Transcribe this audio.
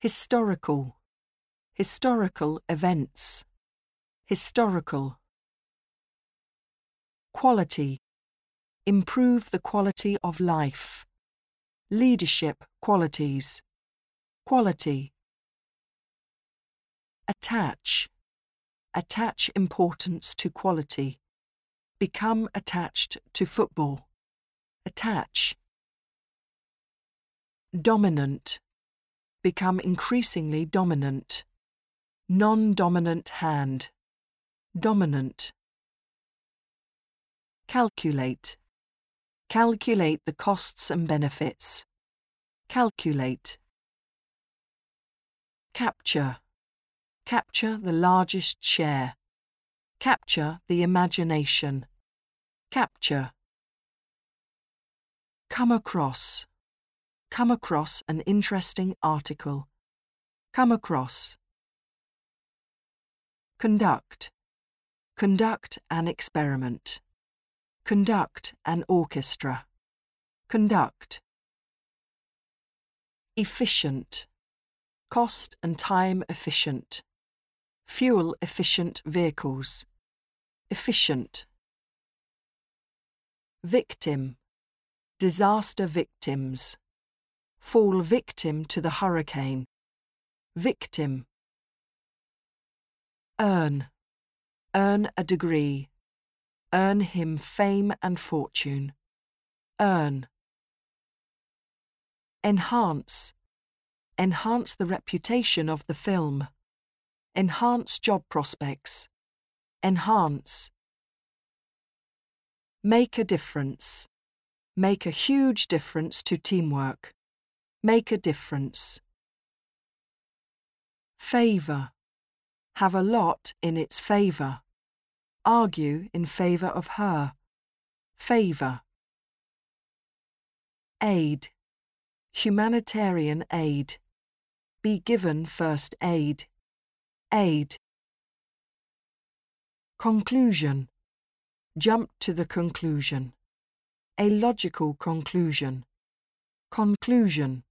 Historical. Historical events. Historical. Quality. Improve the quality of life. Leadership qualities. Quality. Attach. Attach importance to quality. Become attached to football. Attach. Dominant. Become increasingly dominant. Non dominant hand. Dominant. Calculate. Calculate the costs and benefits. Calculate. Capture. Capture the largest share. Capture the imagination. Capture. Come across. Come across an interesting article. Come across. Conduct. Conduct an experiment. Conduct an orchestra. Conduct. Efficient. Cost and time efficient. Fuel efficient vehicles. Efficient. Victim. Disaster victims. Fall victim to the hurricane. Victim. Earn. Earn a degree. Earn him fame and fortune. Earn. Enhance. Enhance the reputation of the film. Enhance job prospects. Enhance. Make a difference. Make a huge difference to teamwork. Make a difference. Favour. Have a lot in its favour. Argue in favour of her. Favour. Aid. Humanitarian aid. Be given first aid. Aid. Conclusion. Jump to the conclusion. A logical conclusion. Conclusion.